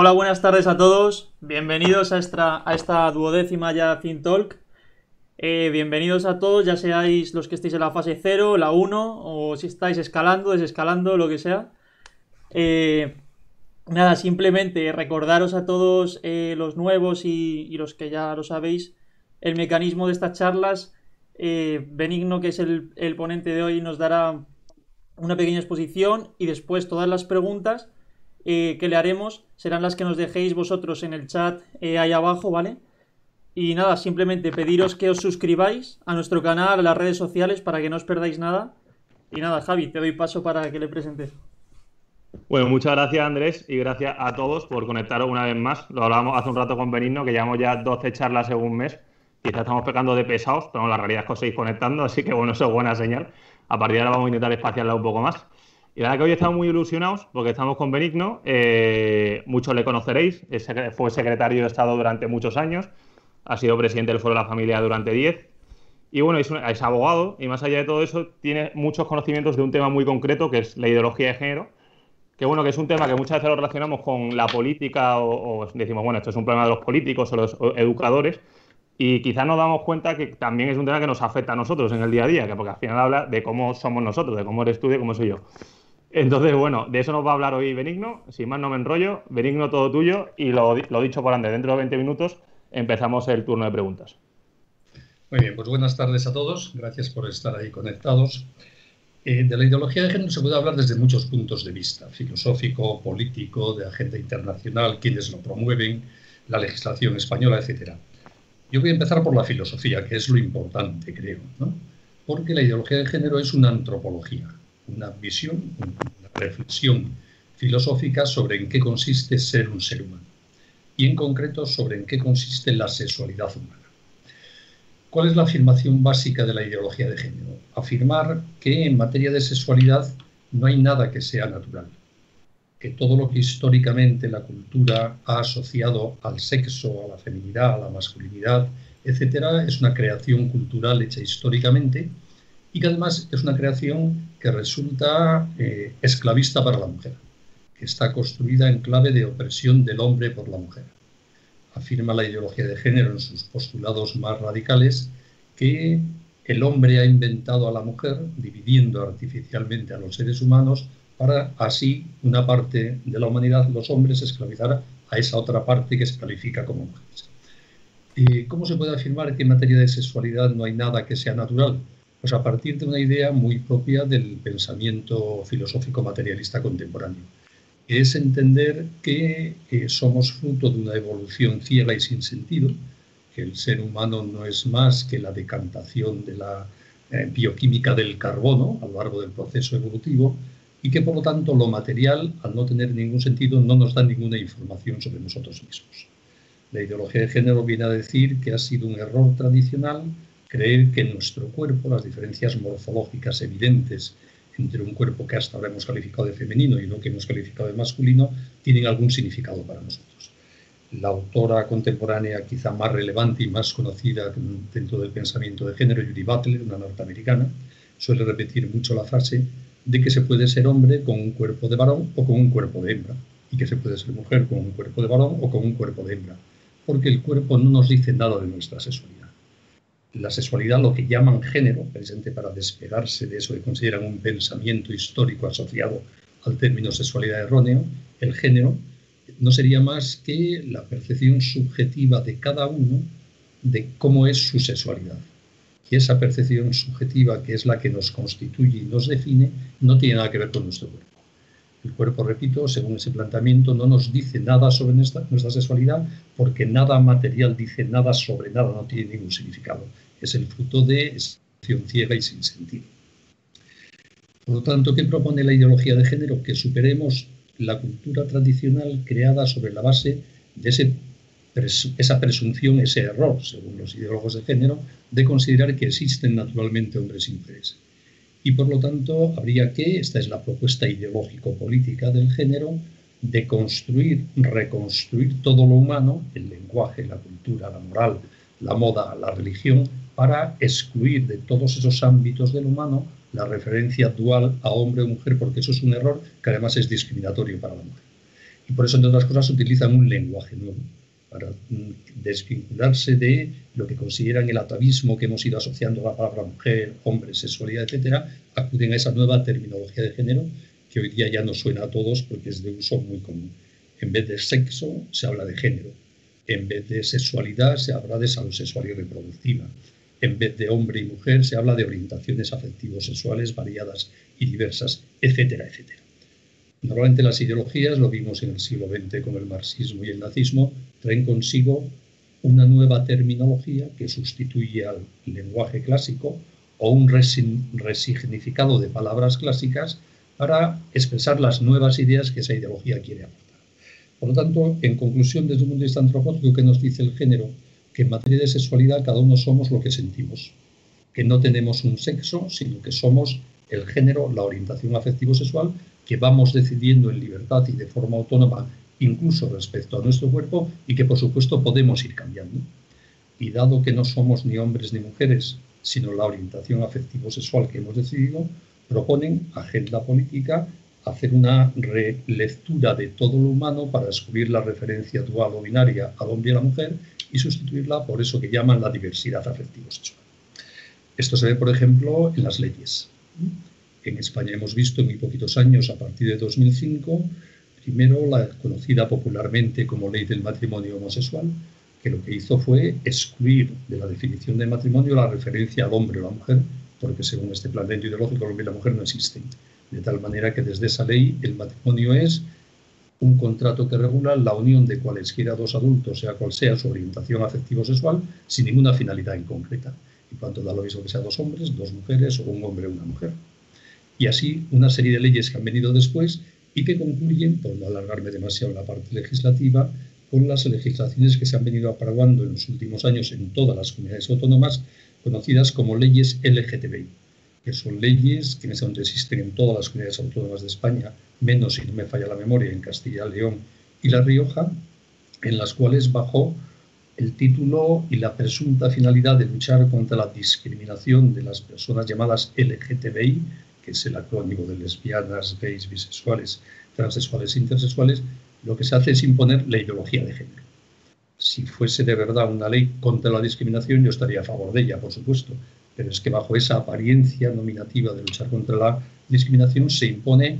Hola, buenas tardes a todos. Bienvenidos a esta, duodécima ya Fin Talk. Eh, bienvenidos a todos, ya seáis los que estéis en la fase 0, la 1, o si estáis escalando, desescalando, lo que sea. Eh, nada, simplemente recordaros a todos eh, los nuevos y, los que ya lo sabéis, el mecanismo de estas charlas. Benigno, que es el ponente de hoy, nos dará una pequeña exposición y después todas las preguntas que le haremos serán las que nos dejéis vosotros en el chat ahí abajo, ¿vale? Y nada, simplemente pediros que os suscribáis a nuestro canal, a las redes sociales, para que no os perdáis nada. Y nada, Javi, te doy paso para que le presentes. Bueno, muchas gracias Andrés y gracias a todos por conectaros una vez más. Lo hablábamos hace un rato con Benigno, que llevamos ya 12 charlas en un mes. Quizás estamos pecando de pesados, pero la realidad es que os seguís conectando, así que bueno, eso es buena señal. A partir de ahora vamos a intentar espaciarla un poco más. Y la verdad que hoy estamos muy ilusionados porque estamos con Benigno. Eh, muchos le conoceréis, fue secretario de Estado durante muchos años ha sido presidente del Foro de la Familia durante 10. Y bueno, es, abogado y más allá de todo eso tiene muchos conocimientos de un tema muy concreto que es la ideología de género. Que bueno, que es un tema que muchas veces lo relacionamos con la política o, decimos, bueno, esto es un problema de los políticos o los educadores. Y quizás nos damos cuenta que también es un tema que nos afecta a nosotros en el día a día, que porque al final habla de cómo somos nosotros, de cómo eres tú de cómo soy yo. Entonces, bueno, de eso nos va a hablar hoy Benigno. Sin más no me enrollo, Benigno todo tuyo y lo, dicho por antes, dentro de 20 minutos empezamos el turno de preguntas. Muy bien, pues buenas tardes a todos. Gracias por estar ahí conectados. Eh, de la ideología de género se puede hablar desde muchos puntos de vista, filosófico, político, de agenda internacional, quienes lo promueven, la legislación española, etc. Yo voy a empezar por la filosofía, que es lo importante, creo, ¿no? porque la ideología de género es una antropología, una visión, una reflexión filosófica sobre en qué consiste ser un ser humano y en concreto sobre en qué consiste la sexualidad humana. ¿Cuál es la afirmación básica de la ideología de género? Afirmar que en materia de sexualidad no hay nada que sea natural, que todo lo que históricamente la cultura ha asociado al sexo, a la feminidad, a la masculinidad, etcétera, es una creación cultural hecha históricamente y que además es una creación que resulta eh, esclavista para la mujer que está construida en clave de opresión del hombre por la mujer. Afirma la ideología de género en sus postulados más radicales que el hombre ha inventado a la mujer, dividiendo artificialmente a los seres humanos, para así una parte de la humanidad, los hombres, esclavizar a esa otra parte que se califica como mujeres. ¿Y ¿Cómo se puede afirmar que en materia de sexualidad no hay nada que sea natural? Pues a partir de una idea muy propia del pensamiento filosófico materialista contemporáneo es entender que eh, somos fruto de una evolución ciega y sin sentido, que el ser humano no es más que la decantación de la eh, bioquímica del carbono a lo largo del proceso evolutivo y que por lo tanto lo material, al no tener ningún sentido, no nos da ninguna información sobre nosotros mismos. La ideología de género viene a decir que ha sido un error tradicional creer que en nuestro cuerpo las diferencias morfológicas evidentes entre un cuerpo que hasta ahora hemos calificado de femenino y lo que hemos calificado de masculino, tienen algún significado para nosotros. La autora contemporánea quizá más relevante y más conocida dentro del pensamiento de género, Judy Butler, una norteamericana, suele repetir mucho la frase de que se puede ser hombre con un cuerpo de varón o con un cuerpo de hembra, y que se puede ser mujer con un cuerpo de varón o con un cuerpo de hembra, porque el cuerpo no nos dice nada de nuestra sexualidad la sexualidad, lo que llaman género, presente para despegarse de eso que consideran un pensamiento histórico asociado al término sexualidad erróneo, el género no sería más que la percepción subjetiva de cada uno de cómo es su sexualidad. Y esa percepción subjetiva, que es la que nos constituye y nos define, no tiene nada que ver con nuestro cuerpo. El cuerpo, repito, según ese planteamiento, no nos dice nada sobre nuestra, sexualidad porque nada material dice nada sobre nada, no tiene ningún significado. Es el fruto de esa ciega y sin sentido. Por lo tanto, ¿qué propone la ideología de género? Que superemos la cultura tradicional creada sobre la base de esa presunción, ese error, según los ideólogos de género, de considerar que existen naturalmente hombres y mujeres y por lo tanto habría que, esta es la propuesta ideológico-política del género, de construir, reconstruir todo lo humano, el lenguaje, la cultura, la moral, la moda, la religión, para excluir de todos esos ámbitos del humano la referencia dual a hombre o mujer, porque eso es un error que además es discriminatorio para la mujer. Y por eso, entre otras cosas, utilizan un lenguaje nuevo para mm, desvincularse de lo que consideran el atavismo que hemos ido asociando a la palabra mujer, hombre, sexualidad, etcétera, acuden a esa nueva terminología de género que hoy día ya nos suena a todos porque es de uso muy común. En vez de sexo, se habla de género. En vez de sexualidad, se habla de salud sexual y reproductiva. En vez de hombre y mujer, se habla de orientaciones afectivos sexuales variadas y diversas, etcétera, etcétera. Normalmente las ideologías, lo vimos en el siglo XX con el marxismo y el nazismo, traen consigo una nueva terminología que sustituye al lenguaje clásico o un resignificado de palabras clásicas para expresar las nuevas ideas que esa ideología quiere aportar. Por lo tanto, en conclusión, desde un punto de vista antropológico, ¿qué nos dice el género? Que en materia de sexualidad cada uno somos lo que sentimos, que no tenemos un sexo, sino que somos el género, la orientación afectivo-sexual, que vamos decidiendo en libertad y de forma autónoma, incluso respecto a nuestro cuerpo, y que por supuesto podemos ir cambiando. Y dado que no somos ni hombres ni mujeres, sino la orientación afectivo-sexual que hemos decidido, proponen agenda política hacer una relectura de todo lo humano para descubrir la referencia dual o binaria al hombre y a la mujer y sustituirla por eso que llaman la diversidad afectivo-sexual. Esto se ve, por ejemplo, en las leyes. En España hemos visto en muy poquitos años, a partir de 2005, primero la conocida popularmente como ley del matrimonio homosexual, que lo que hizo fue excluir de la definición de matrimonio la referencia al hombre o la mujer, porque según este planteamiento ideológico el hombre y la mujer no existen. De tal manera que desde esa ley el matrimonio es un contrato que regula la unión de cualesquiera dos adultos, sea cual sea su orientación afectivo-sexual, sin ninguna finalidad en concreta. Y cuanto da lo mismo que sea dos hombres, dos mujeres o un hombre o una mujer. Y así una serie de leyes que han venido después y que concluyen, por no alargarme demasiado en la parte legislativa, con las legislaciones que se han venido aprobando en los últimos años en todas las comunidades autónomas, conocidas como leyes LGTBI, que son leyes que en ese momento existen en todas las comunidades autónomas de España, menos si no me falla la memoria, en Castilla, León y La Rioja, en las cuales bajo el título y la presunta finalidad de luchar contra la discriminación de las personas llamadas LGTBI, que es el acrónimo de lesbianas, gays, bisexuales, transexuales intersexuales, lo que se hace es imponer la ideología de género. Si fuese de verdad una ley contra la discriminación, yo estaría a favor de ella, por supuesto, pero es que bajo esa apariencia nominativa de luchar contra la discriminación se impone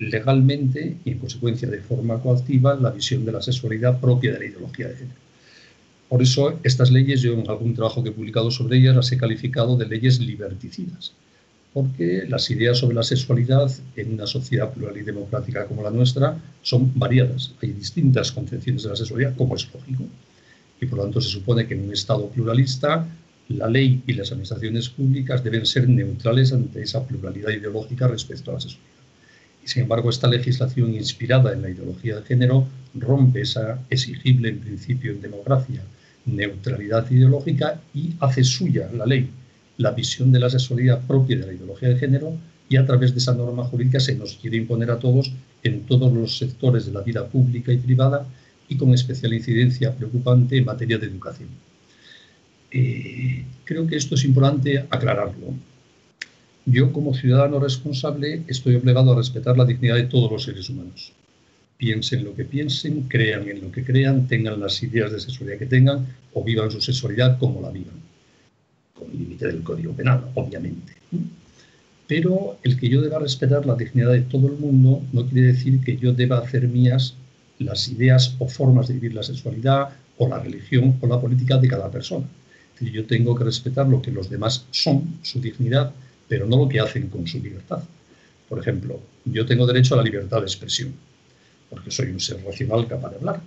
legalmente y en consecuencia de forma coactiva la visión de la sexualidad propia de la ideología de género. Por eso estas leyes, yo en algún trabajo que he publicado sobre ellas las he calificado de leyes liberticidas, porque las ideas sobre la sexualidad en una sociedad plural y democrática como la nuestra son variadas. Hay distintas concepciones de la sexualidad, como es lógico. Y por lo tanto se supone que en un Estado pluralista la ley y las administraciones públicas deben ser neutrales ante esa pluralidad ideológica respecto a la sexualidad. Y sin embargo, esta legislación inspirada en la ideología de género rompe esa exigible en principio en democracia neutralidad ideológica y hace suya la ley la visión de la sexualidad propia de la ideología de género y a través de esa norma jurídica se nos quiere imponer a todos en todos los sectores de la vida pública y privada y con especial incidencia preocupante en materia de educación. Eh, creo que esto es importante aclararlo. Yo como ciudadano responsable estoy obligado a respetar la dignidad de todos los seres humanos. Piensen lo que piensen, crean en lo que crean, tengan las ideas de sexualidad que tengan o vivan su sexualidad como la vivan con el límite del Código Penal, obviamente. Pero el que yo deba respetar la dignidad de todo el mundo no quiere decir que yo deba hacer mías las ideas o formas de vivir la sexualidad o la religión o la política de cada persona. Yo tengo que respetar lo que los demás son, su dignidad, pero no lo que hacen con su libertad. Por ejemplo, yo tengo derecho a la libertad de expresión, porque soy un ser racional capaz de hablar.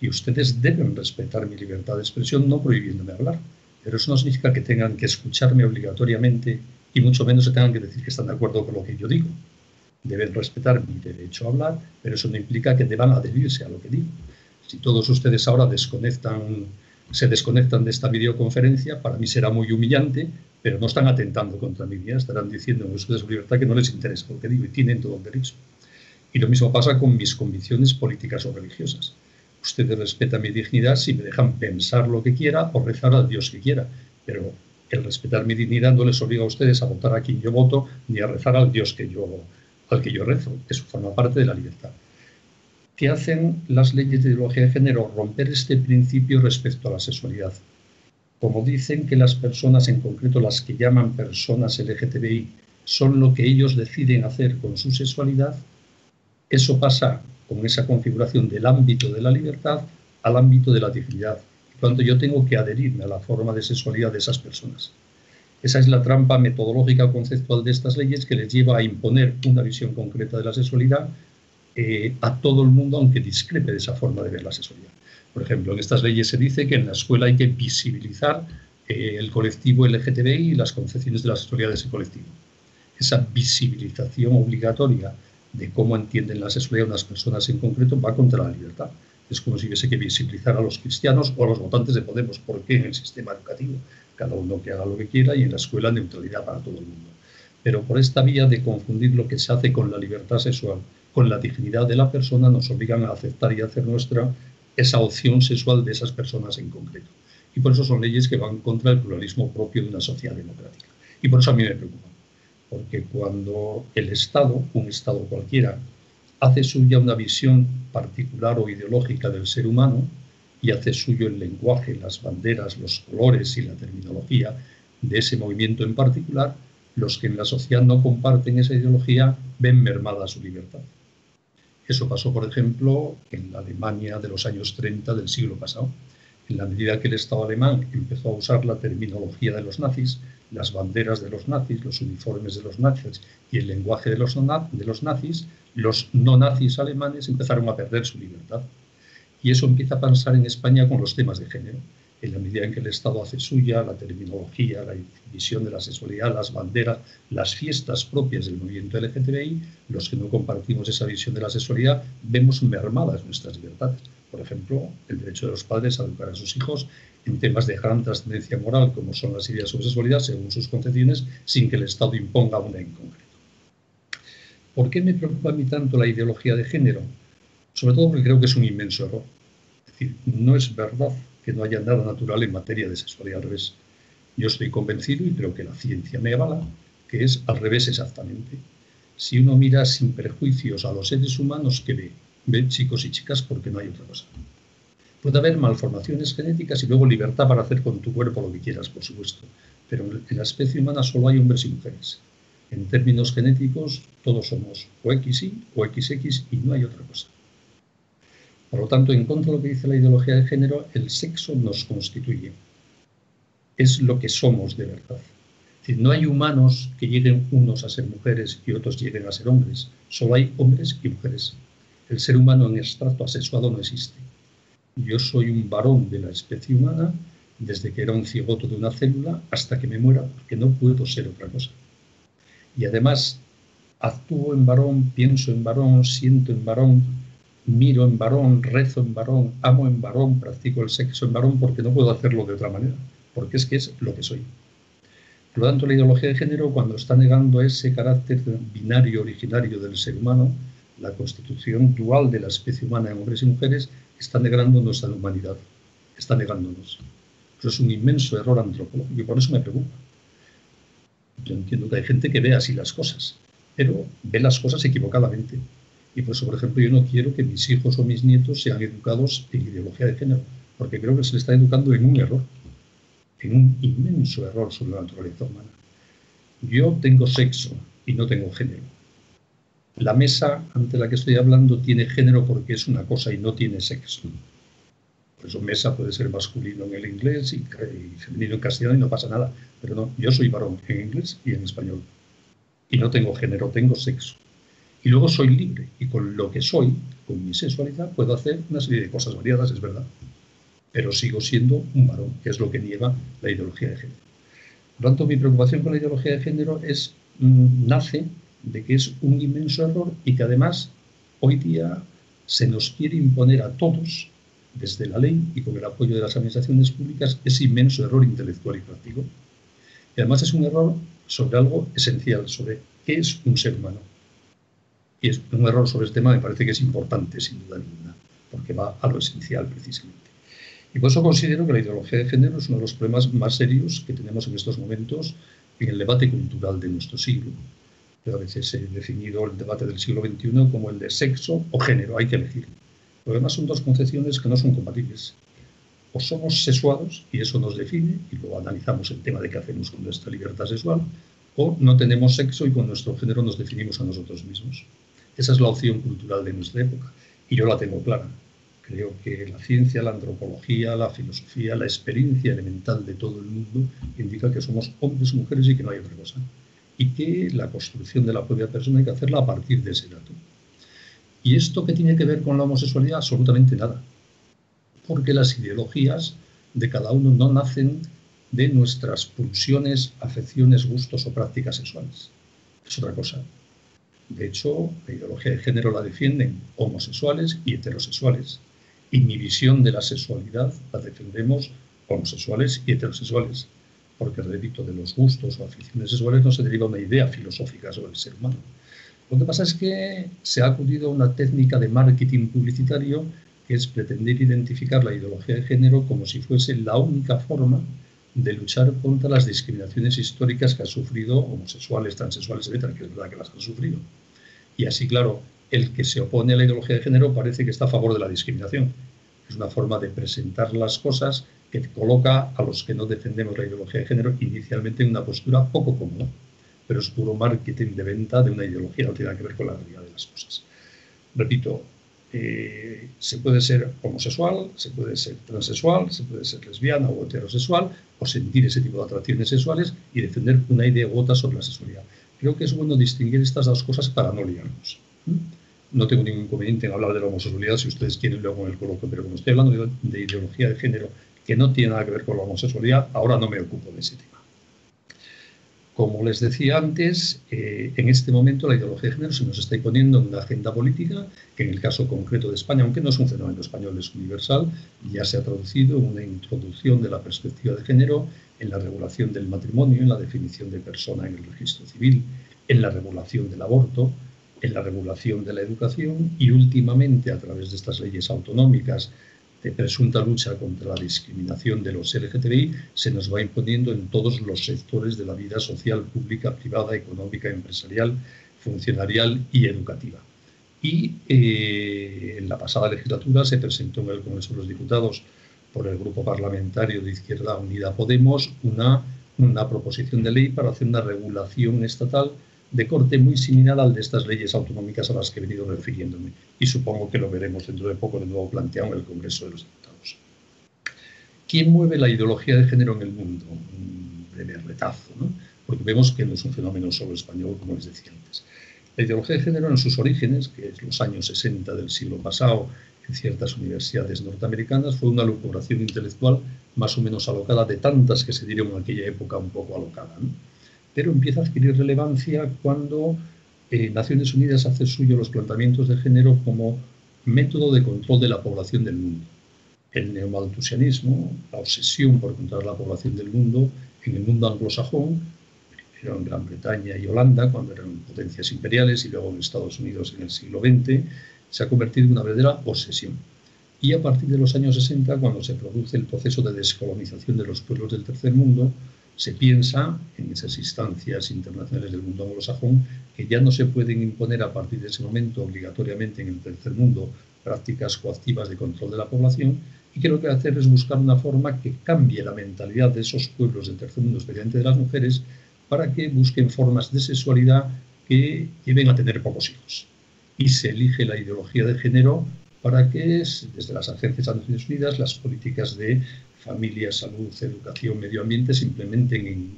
Y ustedes deben respetar mi libertad de expresión no prohibiéndome hablar pero eso no significa que tengan que escucharme obligatoriamente y mucho menos se tengan que decir que están de acuerdo con lo que yo digo. Deben respetar mi derecho a hablar, pero eso no implica que deban adherirse a lo que digo. Si todos ustedes ahora desconectan, se desconectan de esta videoconferencia, para mí será muy humillante, pero no están atentando contra mi vida, estarán diciendo en uso de su libertad que no les interesa lo que digo y tienen todo el derecho. Y lo mismo pasa con mis convicciones políticas o religiosas. Ustedes respetan mi dignidad si me dejan pensar lo que quiera o rezar al Dios que quiera. Pero el respetar mi dignidad no les obliga a ustedes a votar a quien yo voto ni a rezar al Dios que yo, al que yo rezo. Eso forma parte de la libertad. ¿Qué hacen las leyes de ideología de género? Romper este principio respecto a la sexualidad. Como dicen que las personas, en concreto las que llaman personas LGTBI, son lo que ellos deciden hacer con su sexualidad, eso pasa con esa configuración del ámbito de la libertad al ámbito de la dignidad. Cuando yo tengo que adherirme a la forma de sexualidad de esas personas. Esa es la trampa metodológica o conceptual de estas leyes que les lleva a imponer una visión concreta de la sexualidad eh, a todo el mundo, aunque discrepe de esa forma de ver la sexualidad. Por ejemplo, en estas leyes se dice que en la escuela hay que visibilizar eh, el colectivo LGTBI y las concepciones de la sexualidad de ese colectivo. Esa visibilización obligatoria de cómo entienden la sexualidad unas personas en concreto va contra la libertad. Es como si hubiese que visibilizar a los cristianos o a los votantes de Podemos. ¿Por qué en el sistema educativo? Cada uno que haga lo que quiera y en la escuela neutralidad para todo el mundo. Pero por esta vía de confundir lo que se hace con la libertad sexual con la dignidad de la persona nos obligan a aceptar y hacer nuestra esa opción sexual de esas personas en concreto. Y por eso son leyes que van contra el pluralismo propio de una sociedad democrática. Y por eso a mí me preocupa porque cuando el Estado, un Estado cualquiera, hace suya una visión particular o ideológica del ser humano y hace suyo el lenguaje, las banderas, los colores y la terminología de ese movimiento en particular, los que en la sociedad no comparten esa ideología ven mermada su libertad. Eso pasó, por ejemplo, en la Alemania de los años 30 del siglo pasado. En la medida que el Estado alemán empezó a usar la terminología de los nazis, las banderas de los nazis, los uniformes de los nazis y el lenguaje de los, nazis, los no nazis alemanes empezaron a perder su libertad. Y eso empieza a pasar en España con los temas de género. En la medida en que el Estado hace suya la terminología, la visión de la sexualidad, las banderas, las fiestas propias del movimiento LGTBI, los que no compartimos esa visión de la sexualidad, vemos mermadas nuestras libertades. Por ejemplo, el derecho de los padres a educar a sus hijos, en temas de gran trascendencia moral, como son las ideas sobre sexualidad, según sus concepciones, sin que el Estado imponga una en concreto. ¿Por qué me preocupa a mí tanto la ideología de género? Sobre todo porque creo que es un inmenso error. Es decir, no es verdad que no haya nada natural en materia de sexualidad al revés. Yo estoy convencido, y creo que la ciencia me avala, que es al revés exactamente. Si uno mira sin prejuicios a los seres humanos que ve, chicos y chicas porque no hay otra cosa. Puede haber malformaciones genéticas y luego libertad para hacer con tu cuerpo lo que quieras, por supuesto. Pero en la especie humana solo hay hombres y mujeres. En términos genéticos, todos somos o XY o XX y no hay otra cosa. Por lo tanto, en contra de lo que dice la ideología de género, el sexo nos constituye. Es lo que somos de verdad. Decir, no hay humanos que lleguen unos a ser mujeres y otros lleguen a ser hombres. Solo hay hombres y mujeres. El ser humano en extracto asexuado no existe yo soy un varón de la especie humana desde que era un cigoto de una célula hasta que me muera, porque no puedo ser otra cosa. Y además actúo en varón, pienso en varón, siento en varón, miro en varón, rezo en varón, amo en varón, practico el sexo en varón porque no puedo hacerlo de otra manera, porque es que es lo que soy. Por lo tanto, la ideología de género, cuando está negando ese carácter binario originario del ser humano, la constitución dual de la especie humana en hombres y mujeres, está negando nuestra humanidad, está negándonos. Eso es un inmenso error antropológico y por eso me preocupa. Yo entiendo que hay gente que ve así las cosas, pero ve las cosas equivocadamente. Y por eso, por ejemplo, yo no quiero que mis hijos o mis nietos sean educados en ideología de género, porque creo que se les está educando en un error, en un inmenso error sobre la naturaleza humana. Yo tengo sexo y no tengo género. La mesa ante la que estoy hablando tiene género porque es una cosa y no tiene sexo. Por eso mesa puede ser masculino en el inglés y, femenino en castellano y no pasa nada. Pero no, yo soy varón en inglés y en español. Y no tengo género, tengo sexo. Y luego soy libre. Y con lo que soy, con mi sexualidad, puedo hacer una serie de cosas variadas, es verdad. Pero sigo siendo un varón, que es lo que niega la ideología de género. Por lo tanto, mi preocupación con la ideología de género es, mm, nace de que es un inmenso error y que además hoy día se nos quiere imponer a todos, desde la ley y con el apoyo de las administraciones públicas, ese inmenso error intelectual y práctico. Y además es un error sobre algo esencial, sobre qué es un ser humano. Y es un error sobre este tema me parece que es importante, sin duda ninguna, porque va a lo esencial precisamente. Y por eso considero que la ideología de género es uno de los problemas más serios que tenemos en estos momentos en el debate cultural de nuestro siglo a veces he definido el debate del siglo XXI como el de sexo o género, hay que elegir. Lo son dos concepciones que no son compatibles. O somos sexuados y eso nos define, y luego analizamos el tema de qué hacemos con nuestra libertad sexual, o no tenemos sexo y con nuestro género nos definimos a nosotros mismos. Esa es la opción cultural de nuestra época y yo la tengo clara. Creo que la ciencia, la antropología, la filosofía, la experiencia elemental de todo el mundo indica que somos hombres, mujeres y que no hay otra cosa. Y que la construcción de la propia persona hay que hacerla a partir de ese dato. ¿Y esto qué tiene que ver con la homosexualidad? Absolutamente nada. Porque las ideologías de cada uno no nacen de nuestras pulsiones, afecciones, gustos o prácticas sexuales. Es otra cosa. De hecho, la ideología de género la defienden homosexuales y heterosexuales. Y mi visión de la sexualidad la defendemos homosexuales y heterosexuales. Porque, repito, de los gustos o aficiones sexuales no se deriva una idea filosófica sobre el ser humano. Lo que pasa es que se ha acudido a una técnica de marketing publicitario que es pretender identificar la ideología de género como si fuese la única forma de luchar contra las discriminaciones históricas que han sufrido homosexuales, transexuales, etcétera, que es verdad que las han sufrido. Y así, claro, el que se opone a la ideología de género parece que está a favor de la discriminación. Es una forma de presentar las cosas que coloca a los que no defendemos la ideología de género inicialmente en una postura poco cómoda, pero es puro marketing de venta de una ideología, no tiene nada que ver con la realidad de las cosas. Repito, eh, se puede ser homosexual, se puede ser transexual, se puede ser lesbiana o heterosexual, o sentir ese tipo de atracciones sexuales y defender una idea u sobre la sexualidad. Creo que es bueno distinguir estas dos cosas para no liarnos. No tengo ningún inconveniente en hablar de la homosexualidad si ustedes quieren luego en el coloquio, pero como estoy hablando de ideología de género que no tiene nada que ver con la homosexualidad, ahora no me ocupo de ese tema. Como les decía antes, eh, en este momento la ideología de género se nos está imponiendo en una agenda política que en el caso concreto de España, aunque no es un fenómeno español, es universal, ya se ha traducido en una introducción de la perspectiva de género en la regulación del matrimonio, en la definición de persona en el registro civil, en la regulación del aborto, en la regulación de la educación y últimamente a través de estas leyes autonómicas de presunta lucha contra la discriminación de los LGTBI se nos va imponiendo en todos los sectores de la vida social, pública, privada, económica, empresarial, funcionarial y educativa. Y eh, en la pasada legislatura se presentó en el Congreso de los Diputados por el Grupo Parlamentario de Izquierda Unida Podemos una, una proposición de ley para hacer una regulación estatal de corte muy similar al de estas leyes autonómicas a las que he venido refiriéndome. Y supongo que lo veremos dentro de poco de nuevo planteado en el Congreso de los Diputados. ¿Quién mueve la ideología de género en el mundo? Un breve retazo, porque vemos que no es un fenómeno solo español, como les decía antes. La ideología de género en sus orígenes, que es los años 60 del siglo pasado, en ciertas universidades norteamericanas, fue una lucubración intelectual más o menos alocada de tantas que se dieron en aquella época un poco alocada. Pero empieza a adquirir relevancia cuando eh, Naciones Unidas hace suyo los planteamientos de género como método de control de la población del mundo. El neomalthusianismo, la obsesión por controlar la población del mundo en el mundo anglosajón, en Gran Bretaña y Holanda, cuando eran potencias imperiales, y luego en Estados Unidos en el siglo XX, se ha convertido en una verdadera obsesión. Y a partir de los años 60, cuando se produce el proceso de descolonización de los pueblos del tercer mundo, se piensa en esas instancias internacionales del mundo anglosajón que ya no se pueden imponer a partir de ese momento obligatoriamente en el tercer mundo prácticas coactivas de control de la población y que lo que hacer es buscar una forma que cambie la mentalidad de esos pueblos del tercer mundo, especialmente de las mujeres, para que busquen formas de sexualidad que lleven a tener pocos hijos. Y se elige la ideología de género para que desde las agencias de Naciones Unidas las políticas de familia, salud, educación, medio ambiente se implementen en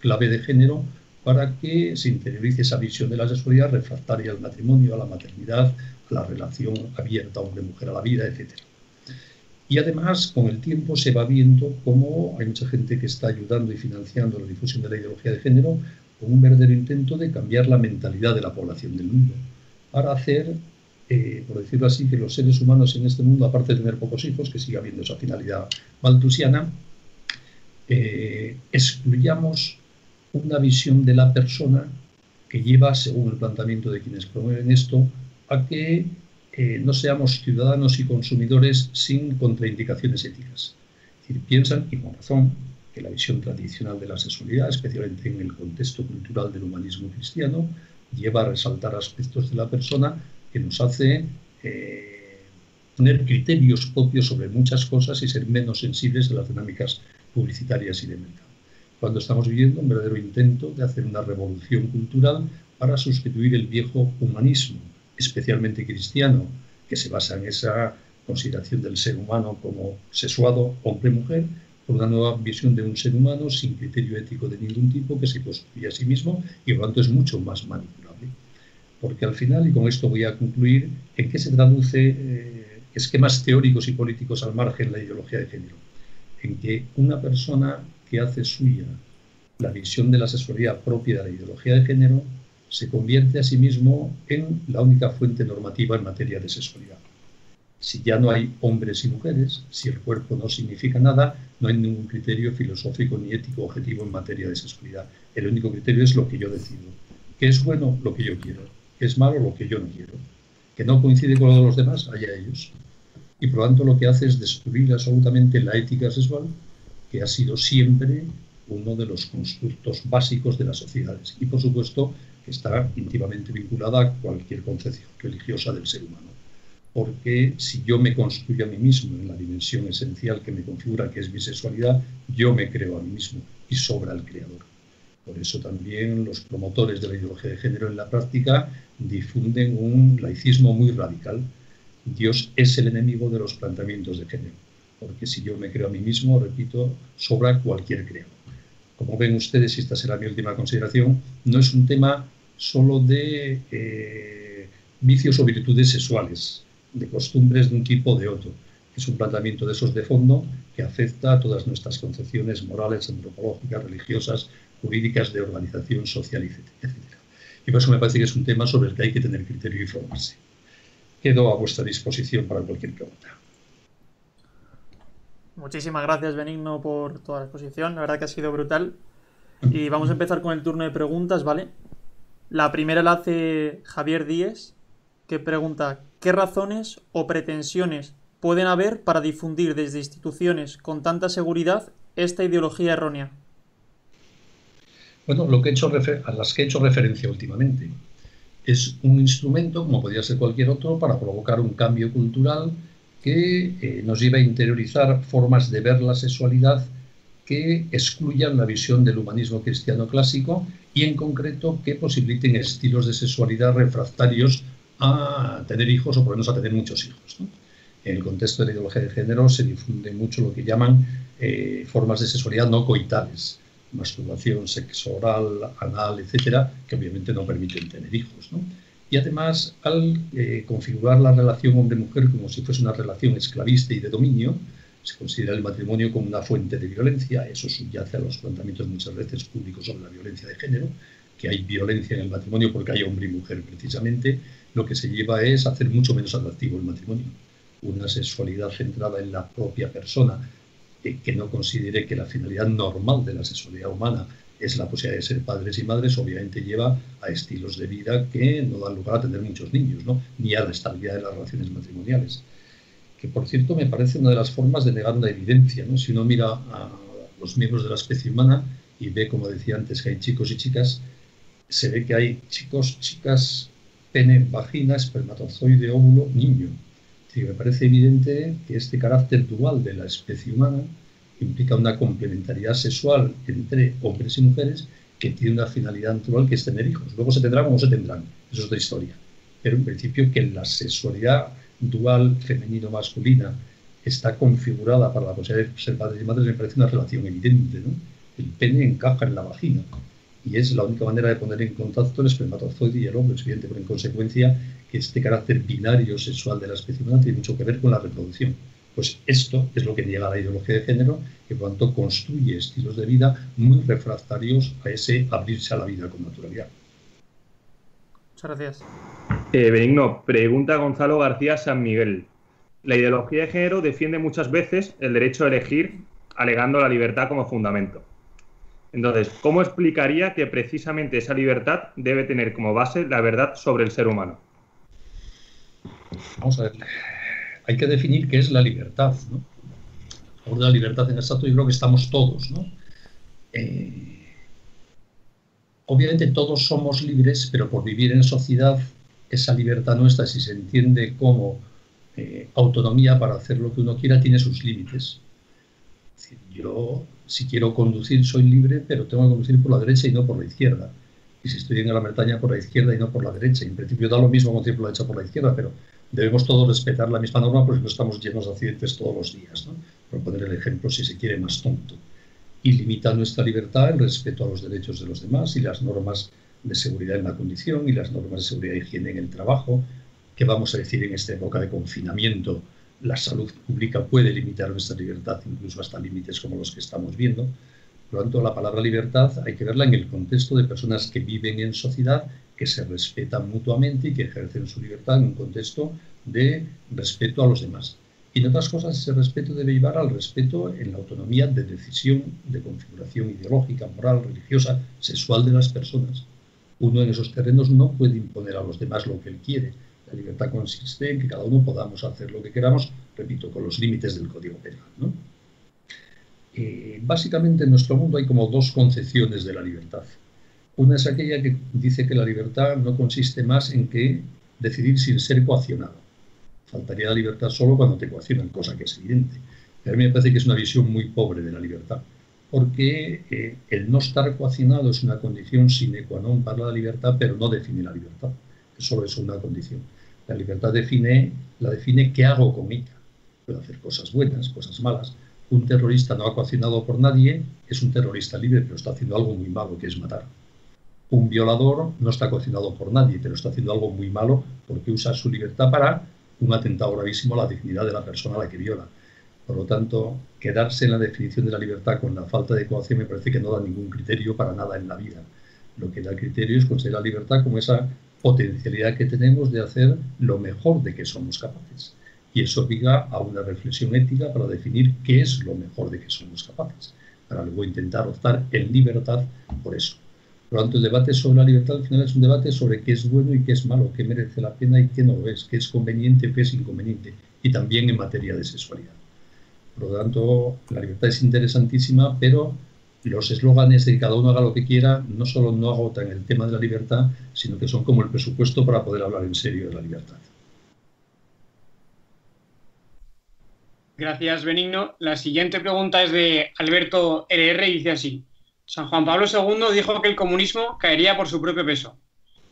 clave de género para que se interiorice esa visión de la sexualidad refractaria al matrimonio, a la maternidad, a la relación abierta hombre-mujer a la vida, etc. Y además, con el tiempo se va viendo cómo hay mucha gente que está ayudando y financiando la difusión de la ideología de género con un verdadero intento de cambiar la mentalidad de la población del mundo para hacer eh, por decirlo así, que los seres humanos en este mundo, aparte de tener pocos hijos, que siga habiendo esa finalidad maltusiana, eh, excluyamos una visión de la persona que lleva, según el planteamiento de quienes promueven esto, a que eh, no seamos ciudadanos y consumidores sin contraindicaciones éticas. Es decir, piensan, y con razón, que la visión tradicional de la sexualidad, especialmente en el contexto cultural del humanismo cristiano, lleva a resaltar aspectos de la persona que nos hace eh, tener criterios propios sobre muchas cosas y ser menos sensibles a las dinámicas publicitarias y de mercado. Cuando estamos viviendo un verdadero intento de hacer una revolución cultural para sustituir el viejo humanismo, especialmente cristiano, que se basa en esa consideración del ser humano como sexuado hombre-mujer, por una nueva visión de un ser humano sin criterio ético de ningún tipo que se construye a sí mismo y por lo tanto es mucho más manipulable. Porque al final, y con esto voy a concluir, ¿en qué se traduce eh, esquemas teóricos y políticos al margen la ideología de género? En que una persona que hace suya la visión de la sexualidad propia de la ideología de género se convierte a sí mismo en la única fuente normativa en materia de sexualidad. Si ya no hay hombres y mujeres, si el cuerpo no significa nada, no hay ningún criterio filosófico ni ético objetivo en materia de sexualidad. El único criterio es lo que yo decido. ¿Qué es bueno? Lo que yo quiero. ¿Qué es malo? Lo que yo no quiero. Que no coincide con lo de los demás, allá ellos. Y por lo tanto lo que hace es destruir absolutamente la ética sexual, que ha sido siempre uno de los constructos básicos de las sociedades. Y por supuesto que está íntimamente vinculada a cualquier concepción religiosa del ser humano porque si yo me construyo a mí mismo en la dimensión esencial que me configura, que es mi sexualidad, yo me creo a mí mismo y sobra el creador. Por eso también los promotores de la ideología de género en la práctica difunden un laicismo muy radical. Dios es el enemigo de los planteamientos de género, porque si yo me creo a mí mismo, repito, sobra cualquier creador. Como ven ustedes, y esta será mi última consideración, no es un tema solo de eh, vicios o virtudes sexuales, de costumbres de un tipo o de otro. Es un planteamiento de esos de fondo que afecta a todas nuestras concepciones morales, antropológicas, religiosas, jurídicas, de organización social, etc. Y por eso me parece que es un tema sobre el que hay que tener criterio y formarse. Quedo a vuestra disposición para cualquier pregunta. Muchísimas gracias, Benigno, por toda la exposición. La verdad que ha sido brutal. Y vamos a empezar con el turno de preguntas, ¿vale? La primera la hace Javier Díez, que pregunta ¿qué razones o pretensiones pueden haber para difundir desde instituciones con tanta seguridad esta ideología errónea? Bueno, lo que he hecho a las que he hecho referencia últimamente es un instrumento, como podría ser cualquier otro, para provocar un cambio cultural que eh, nos lleve a interiorizar formas de ver la sexualidad que excluyan la visión del humanismo cristiano clásico y en concreto que posibiliten estilos de sexualidad refractarios a tener hijos o por lo menos a tener muchos hijos. En el contexto de la ideología de género se difunde mucho lo que llaman eh, formas de sexualidad no coitales, masturbación, sexo anal, etcétera, que obviamente no permiten tener hijos. Y además, al eh, configurar la relación hombre-mujer como si fuese una relación esclavista y de dominio, se considera el matrimonio como una fuente de violencia. Eso subyace a los planteamientos muchas veces públicos sobre la violencia de género, que hay violencia en el matrimonio porque hay hombre y mujer precisamente, lo que se lleva es hacer mucho menos atractivo el matrimonio. Una sexualidad centrada en la propia persona, que no considere que la finalidad normal de la sexualidad humana es la posibilidad de ser padres y madres, obviamente lleva a estilos de vida que no dan lugar a tener muchos niños, ¿no? ni a la estabilidad de las relaciones matrimoniales. Que por cierto me parece una de las formas de negar una evidencia. ¿no? Si uno mira a los miembros de la especie humana y ve, como decía antes, que hay chicos y chicas, se ve que hay chicos, chicas, pene, vagina, espermatozoide, óvulo, niño. Me parece evidente que este carácter dual de la especie humana implica una complementariedad sexual entre hombres y mujeres que tiene una finalidad natural que es tener hijos. Luego se tendrán o no se tendrán, eso es otra historia. Pero en principio que la sexualidad dual femenino-masculina está configurada para la posibilidad de ser padres y madres me parece una relación evidente. ¿no? El pene encaja en la vagina y es la única manera de poner en contacto el espermatozoide y el hombre. Evidente, pero en consecuencia que este carácter binario sexual de la especie humana tiene mucho que ver con la reproducción. Pues esto es lo que niega la ideología de género, que por tanto construye estilos de vida muy refractarios a ese abrirse a la vida con naturalidad. Muchas gracias. Eh, Benigno, pregunta Gonzalo García San Miguel. La ideología de género defiende muchas veces el derecho a elegir, alegando la libertad como fundamento. Entonces, ¿cómo explicaría que precisamente esa libertad debe tener como base la verdad sobre el ser humano? Vamos a ver. Hay que definir qué es la libertad. ¿no? Por la libertad en exacto, yo creo que estamos todos. ¿no? Eh, obviamente todos somos libres, pero por vivir en sociedad, esa libertad nuestra, si se entiende como eh, autonomía para hacer lo que uno quiera tiene sus límites. yo, si quiero conducir, soy libre, pero tengo que conducir por la derecha y no por la izquierda. Y si estoy en la Bretaña, por la izquierda y no por la derecha. en principio da lo mismo conducir por la derecha o por la izquierda, pero debemos todos respetar la misma norma porque no estamos llenos de accidentes todos los días. ¿no? Por poner el ejemplo, si se quiere, más tonto. Y limita nuestra libertad el respeto a los derechos de los demás y las normas de seguridad en la condición y las normas de seguridad y higiene en el trabajo, que vamos a decir en esta época de confinamiento, la salud pública puede limitar nuestra libertad, incluso hasta límites como los que estamos viendo. Por lo tanto, la palabra libertad hay que verla en el contexto de personas que viven en sociedad, que se respetan mutuamente y que ejercen su libertad en un contexto de respeto a los demás. Y en otras cosas, ese respeto debe llevar al respeto en la autonomía de decisión, de configuración ideológica, moral, religiosa, sexual de las personas. Uno en esos terrenos no puede imponer a los demás lo que él quiere, la libertad consiste en que cada uno podamos hacer lo que queramos, repito, con los límites del Código Penal. Eh, básicamente en nuestro mundo hay como dos concepciones de la libertad. Una es aquella que dice que la libertad no consiste más en que decidir sin ser coaccionado. Faltaría la libertad solo cuando te coaccionan, cosa que es evidente. Pero a mí me parece que es una visión muy pobre de la libertad, porque eh, el no estar coaccionado es una condición sine qua non para la libertad, pero no define la libertad. Solo es una condición. La libertad define, la define qué hago con ella. Puedo hacer cosas buenas, cosas malas. Un terrorista no ha coaccionado por nadie, es un terrorista libre, pero está haciendo algo muy malo, que es matar. Un violador no está coaccionado por nadie, pero está haciendo algo muy malo porque usa su libertad para un atentado gravísimo a la dignidad de la persona a la que viola. Por lo tanto, quedarse en la definición de la libertad con la falta de coacción me parece que no da ningún criterio para nada en la vida. Lo que da criterio es considerar la libertad como esa potencialidad que tenemos de hacer lo mejor de que somos capaces. Y eso obliga a una reflexión ética para definir qué es lo mejor de que somos capaces, para luego intentar optar en libertad por eso. Por lo tanto, el debate sobre la libertad al final es un debate sobre qué es bueno y qué es malo, qué merece la pena y qué no lo es, qué es conveniente y qué es inconveniente, y también en materia de sexualidad. Por lo tanto, la libertad es interesantísima, pero los eslóganes de que cada uno haga lo que quiera no solo no agotan el tema de la libertad, sino que son como el presupuesto para poder hablar en serio de la libertad. Gracias, Benigno. La siguiente pregunta es de Alberto LR y dice así. San Juan Pablo II dijo que el comunismo caería por su propio peso.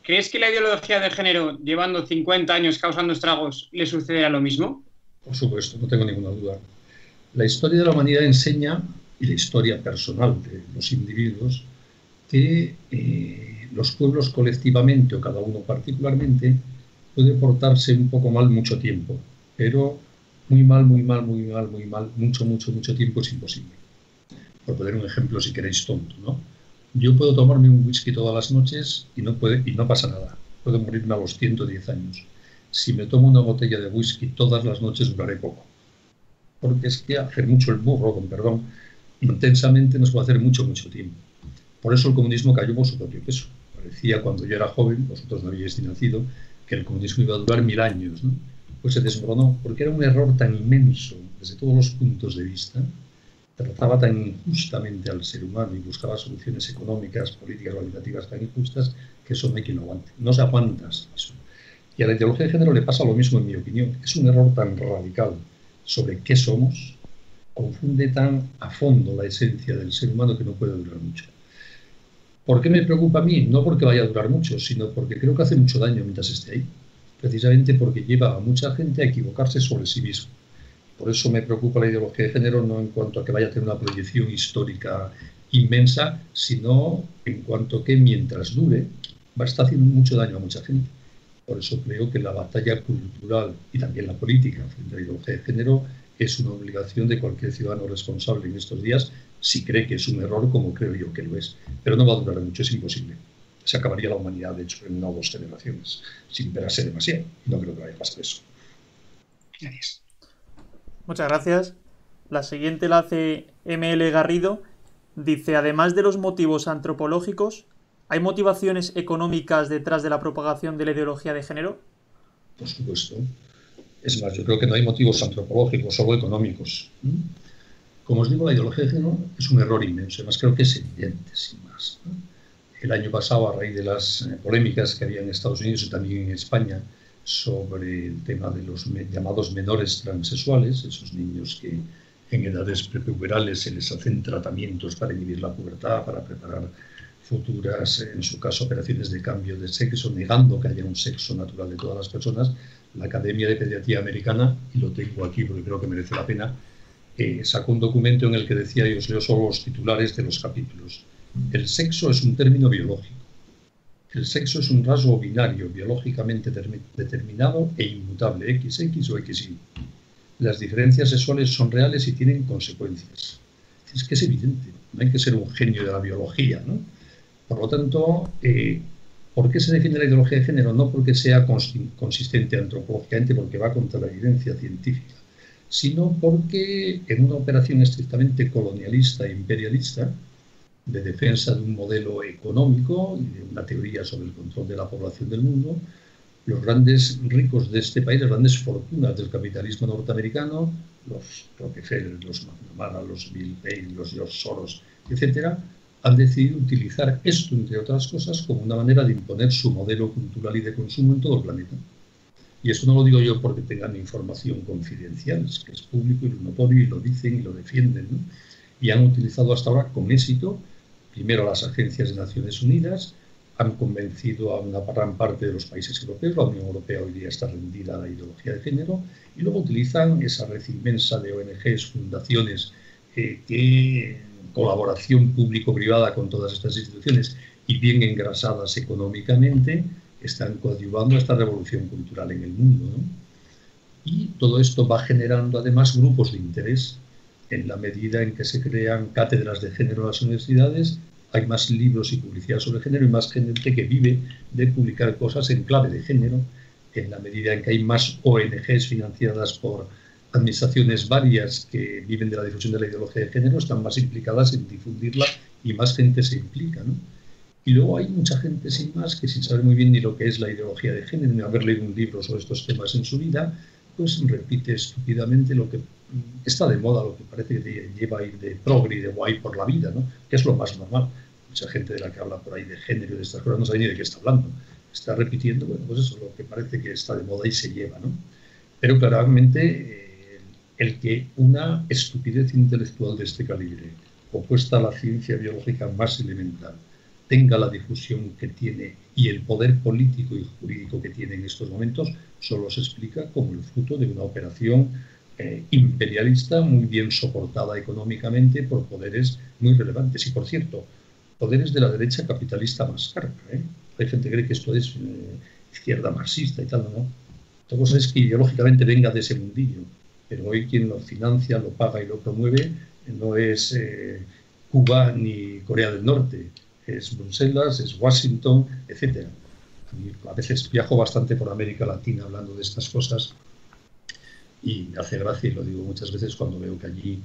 ¿Crees que la ideología de género, llevando 50 años causando estragos, le sucederá lo mismo? Por supuesto, no tengo ninguna duda. La historia de la humanidad enseña y la historia personal de los individuos, que eh, los pueblos colectivamente o cada uno particularmente puede portarse un poco mal mucho tiempo, pero muy mal, muy mal, muy mal, muy mal, mucho, mucho, mucho tiempo es imposible. Por poner un ejemplo, si queréis tonto, ¿no? Yo puedo tomarme un whisky todas las noches y no, puede, y no pasa nada. Puedo morirme a los 110 años. Si me tomo una botella de whisky todas las noches duraré poco. Porque es que hacer mucho el burro, con perdón, intensamente nos puede hacer mucho, mucho tiempo. Por eso el comunismo cayó por su propio peso. Parecía cuando yo era joven, vosotros no habíais nacido, que el comunismo iba a durar mil años. Pues se desmoronó, porque era un error tan inmenso desde todos los puntos de vista, trataba tan injustamente al ser humano y buscaba soluciones económicas, políticas, organizativas tan injustas, que eso no hay quien lo aguante. No se aguanta eso. Y a la ideología de género le pasa lo mismo, en mi opinión. Es un error tan radical sobre qué somos, confunde tan a fondo la esencia del ser humano que no puede durar mucho. ¿Por qué me preocupa a mí? No porque vaya a durar mucho, sino porque creo que hace mucho daño mientras esté ahí. Precisamente porque lleva a mucha gente a equivocarse sobre sí mismo. Por eso me preocupa la ideología de género, no en cuanto a que vaya a tener una proyección histórica inmensa, sino en cuanto a que mientras dure, va a estar haciendo mucho daño a mucha gente. Por eso creo que la batalla cultural y también la política frente a la ideología de género es una obligación de cualquier ciudadano responsable en estos días si cree que es un error, como creo yo que lo es. Pero no va a durar mucho, es imposible. Se acabaría la humanidad, de hecho, en una dos generaciones, sin esperarse demasiado. No creo que vaya a pasar eso. Gracias. Muchas gracias. La siguiente la hace ML Garrido. Dice, además de los motivos antropológicos, ¿hay motivaciones económicas detrás de la propagación de la ideología de género? Por supuesto. Es más, yo creo que no hay motivos antropológicos, solo económicos. Como os digo, la ideología de género es un error inmenso, además creo que es evidente, sin más. El año pasado, a raíz de las eh, polémicas que había en Estados Unidos y también en España sobre el tema de los llamados menores transexuales, esos niños que en edades prepuberales se les hacen tratamientos para inhibir la pubertad, para preparar futuras, en su caso, operaciones de cambio de sexo, negando que haya un sexo natural de todas las personas. La Academia de Pediatría Americana, y lo tengo aquí porque creo que merece la pena, eh, sacó un documento en el que decía, y os leo solo los titulares de los capítulos, el sexo es un término biológico. El sexo es un rasgo binario, biológicamente determinado e inmutable, XX o XY. Las diferencias sexuales son reales y tienen consecuencias. Es que es evidente, no hay que ser un genio de la biología. ¿no? Por lo tanto, eh, ¿por qué se define la ideología de género? No porque sea consistente antropológicamente, porque va contra la evidencia científica, sino porque en una operación estrictamente colonialista e imperialista, de defensa de un modelo económico y de una teoría sobre el control de la población del mundo, los grandes ricos de este país, las grandes fortunas del capitalismo norteamericano, los Rockefeller, los McNamara, los Bill Gates, los George Soros, etcétera, han decidido utilizar esto, entre otras cosas, como una manera de imponer su modelo cultural y de consumo en todo el planeta. Y eso no lo digo yo porque tengan información confidencial, es que es público y lo notorio y lo dicen y lo defienden. Y han utilizado hasta ahora con éxito, primero las agencias de Naciones Unidas, han convencido a una gran parte de los países europeos, la Unión Europea hoy día está rendida a la ideología de género, y luego utilizan esa red inmensa de ONGs, fundaciones, eh, que colaboración público-privada con todas estas instituciones y bien engrasadas económicamente, están coadyuvando a esta revolución cultural en el mundo. Y todo esto va generando además grupos de interés. En la medida en que se crean cátedras de género en las universidades, hay más libros y publicidad sobre género y más gente que vive de publicar cosas en clave de género. En la medida en que hay más ONGs financiadas por administraciones varias que viven de la difusión de la ideología de género, están más implicadas en difundirla y más gente se implica. ¿no? Y luego hay mucha gente sin más que sin saber muy bien ni lo que es la ideología de género, ni haber leído un libro sobre estos temas en su vida, pues repite estúpidamente lo que está de moda, lo que parece que lleva ir de progre y de guay por la vida, ¿no? que es lo más normal. Mucha gente de la que habla por ahí de género y de estas cosas no sabe ni de qué está hablando. Está repitiendo, bueno, pues eso es lo que parece que está de moda y se lleva. ¿no? Pero claramente eh, el que una estupidez intelectual de este calibre, opuesta a la ciencia biológica más elemental, tenga la difusión que tiene y el poder político y jurídico que tiene en estos momentos, solo se explica como el fruto de una operación eh, imperialista muy bien soportada económicamente por poderes muy relevantes. Y por cierto, poderes de la derecha capitalista más carga. ¿eh? Hay gente que cree que esto es eh, izquierda marxista y tal, ¿no? Otra cosa es que ideológicamente venga de ese mundillo, pero hoy quien lo financia, lo paga y lo promueve no es Cuba ni Corea del Norte, es Bruselas, es Washington, etc. A veces viajo bastante por América Latina hablando de estas cosas y hace gracia, y lo digo muchas veces cuando veo que allí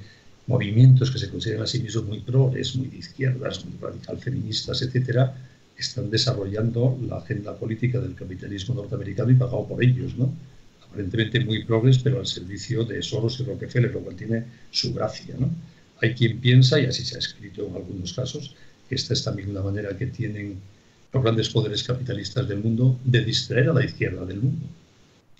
movimientos que se consideran a sí mismos muy progres, muy de izquierdas, muy radical feministas, etcétera, están desarrollando la agenda política del capitalismo norteamericano y pagado por ellos, ¿no? Aparentemente muy progres, pero al servicio de Soros y Rockefeller, lo cual tiene su gracia, ¿no? Hay quien piensa, y así se ha escrito en algunos casos, esta es también una manera que tienen los grandes poderes capitalistas del mundo de distraer a la izquierda del mundo.